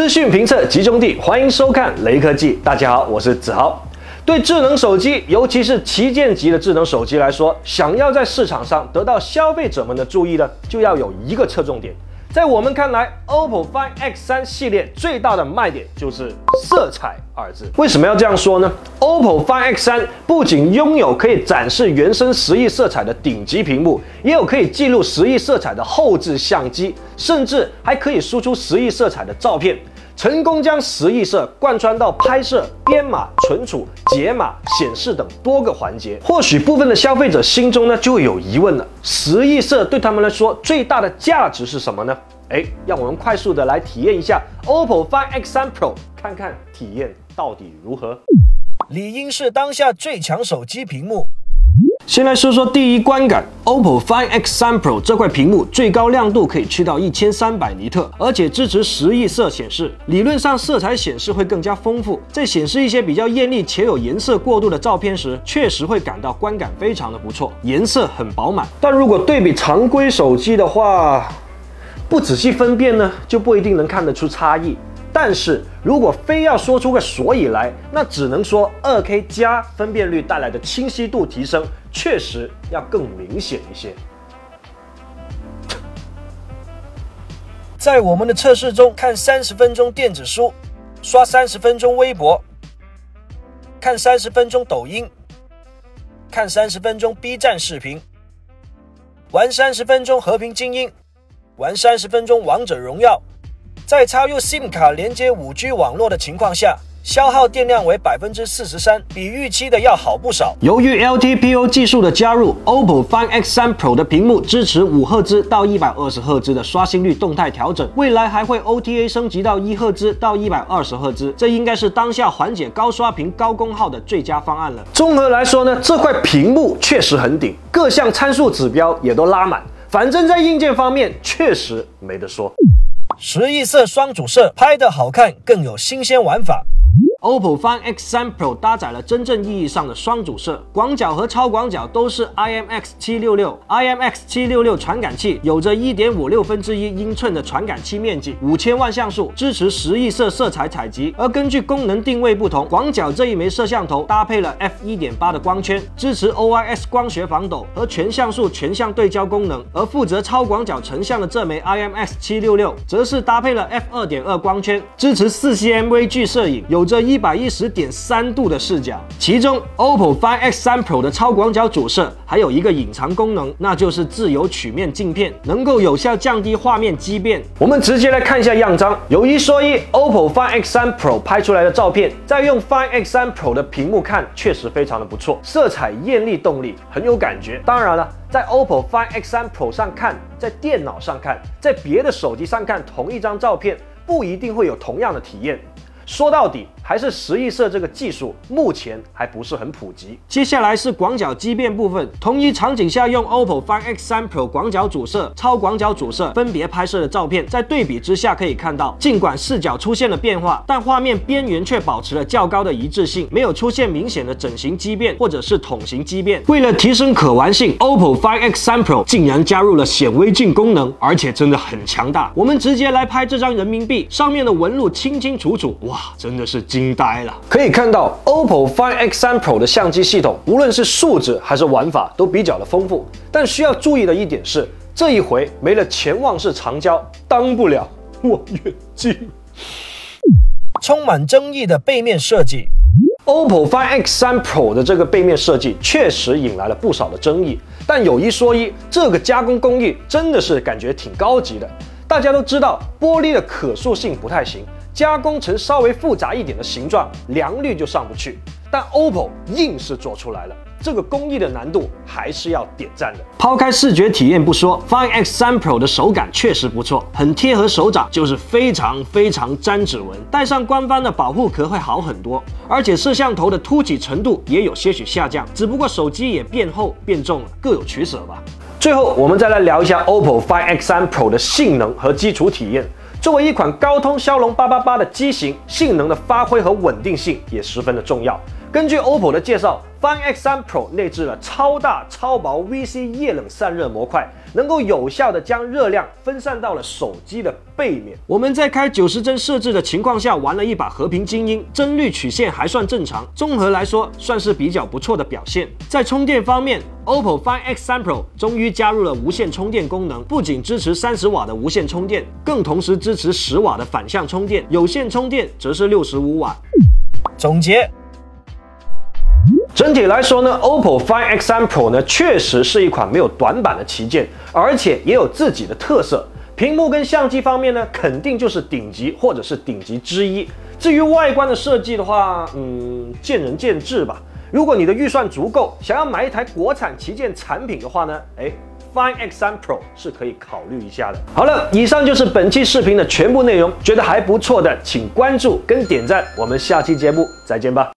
资讯评测集中地，欢迎收看雷科技。大家好，我是子豪。对智能手机，尤其是旗舰级的智能手机来说，想要在市场上得到消费者们的注意呢，就要有一个侧重点。在我们看来，OPPO Find X3 系列最大的卖点就是色彩二字。为什么要这样说呢？OPPO Find X3 不仅拥有可以展示原生十亿色彩的顶级屏幕，也有可以记录十亿色彩的后置相机，甚至还可以输出十亿色彩的照片。成功将十亿色贯穿到拍摄、编码、存储、解码、显示等多个环节。或许部分的消费者心中呢就有疑问了：十亿色对他们来说最大的价值是什么呢？哎，让我们快速的来体验一下 OPPO Find X3 Pro，看看体验到底如何。理应是当下最强手机屏幕。先来说说第一观感，OPPO Find X3 Pro 这块屏幕最高亮度可以去到一千三百尼特，而且支持十亿色显示，理论上色彩显示会更加丰富。在显示一些比较艳丽且有颜色过渡的照片时，确实会感到观感非常的不错，颜色很饱满。但如果对比常规手机的话，不仔细分辨呢，就不一定能看得出差异。但是如果非要说出个所以来，那只能说二 K 加分辨率带来的清晰度提升，确实要更明显一些。在我们的测试中，看三十分钟电子书，刷三十分钟微博，看三十分钟抖音，看三十分钟 B 站视频，玩三十分钟和平精英，玩三十分钟王者荣耀。在插入 SIM 卡连接 5G 网络的情况下，消耗电量为百分之四十三，比预期的要好不少。由于 LTPO 技术的加入，OPPO Find X3 Pro 的屏幕支持五赫兹到一百二十赫兹的刷新率动态调整，未来还会 OTA 升级到一赫兹到一百二十赫兹，这应该是当下缓解高刷屏、高功耗的最佳方案了。综合来说呢，这块屏幕确实很顶，各项参数指标也都拉满，反正在硬件方面确实没得说。十亿色双主摄拍的好看，更有新鲜玩法。OPPO Find X3 Pro 搭载了真正意义上的双主摄，广角和超广角都是 IMX766。IMX766 传感器有着一点五六分之一英寸的传感器面积，五千万像素，支持十亿色色彩采集。而根据功能定位不同，广角这一枚摄像头搭配了 f1.8 的光圈，支持 OIS 光学防抖和全像素全向对焦功能。而负责超广角成像的这枚 IMX766 则是搭配了 f2.2 光圈，支持 4cm 微距摄影，有着。一百一十点三度的视角，其中 OPPO Find X3 Pro 的超广角主摄还有一个隐藏功能，那就是自由曲面镜片，能够有效降低画面畸变。我们直接来看一下样张。有一说一，OPPO Find X3 Pro 拍出来的照片，再用 Find X3 Pro 的屏幕看，确实非常的不错，色彩艳丽动力，很有感觉。当然了，在 OPPO Find X3 Pro 上看，在电脑上看，在别的手机上看同一张照片，不一定会有同样的体验。说到底，还是十亿色这个技术目前还不是很普及。接下来是广角畸变部分，同一场景下用 OPPO Find X3 Pro 广角主摄、超广角主摄分别拍摄的照片，在对比之下可以看到，尽管视角出现了变化，但画面边缘却保持了较高的一致性，没有出现明显的整形畸变或者是桶形畸变。为了提升可玩性，OPPO Find X3 Pro 竟然加入了显微镜功能，而且真的很强大。我们直接来拍这张人民币，上面的纹路清清楚楚，哇！真的是惊呆了！可以看到，OPPO Find X3 Pro 的相机系统，无论是素质还是玩法，都比较的丰富。但需要注意的一点是，这一回没了潜望式长焦，当不了望远镜。充满争议的背面设计，OPPO Find X3 Pro 的这个背面设计确实引来了不少的争议。但有一说一，这个加工工艺真的是感觉挺高级的。大家都知道，玻璃的可塑性不太行。加工成稍微复杂一点的形状，良率就上不去。但 OPPO 硬是做出来了，这个工艺的难度还是要点赞的。抛开视觉体验不说，Find X3 Pro 的手感确实不错，很贴合手掌，就是非常非常沾指纹。戴上官方的保护壳会好很多，而且摄像头的凸起程度也有些许下降，只不过手机也变厚变重了，各有取舍吧。最后，我们再来聊一下 OPPO Find X3 Pro 的性能和基础体验。作为一款高通骁龙八八八的机型，性能的发挥和稳定性也十分的重要。根据 OPPO 的介绍，Find X3 Pro 内置了超大超薄 VC 液冷散热模块，能够有效的将热量分散到了手机的背面。我们在开九十帧设置的情况下玩了一把和平精英，帧率曲线还算正常，综合来说算是比较不错的表现。在充电方面，OPPO Find X3 Pro 终于加入了无线充电功能，不仅支持三十瓦的无线充电，更同时支持十瓦的反向充电，有线充电则是六十五瓦。总结。整体来说呢，OPPO Find X3 Pro 呢确实是一款没有短板的旗舰，而且也有自己的特色。屏幕跟相机方面呢，肯定就是顶级或者是顶级之一。至于外观的设计的话，嗯，见仁见智吧。如果你的预算足够，想要买一台国产旗舰产品的话呢，哎，Find X3 Pro 是可以考虑一下的。好了，以上就是本期视频的全部内容，觉得还不错的，请关注跟点赞。我们下期节目再见吧。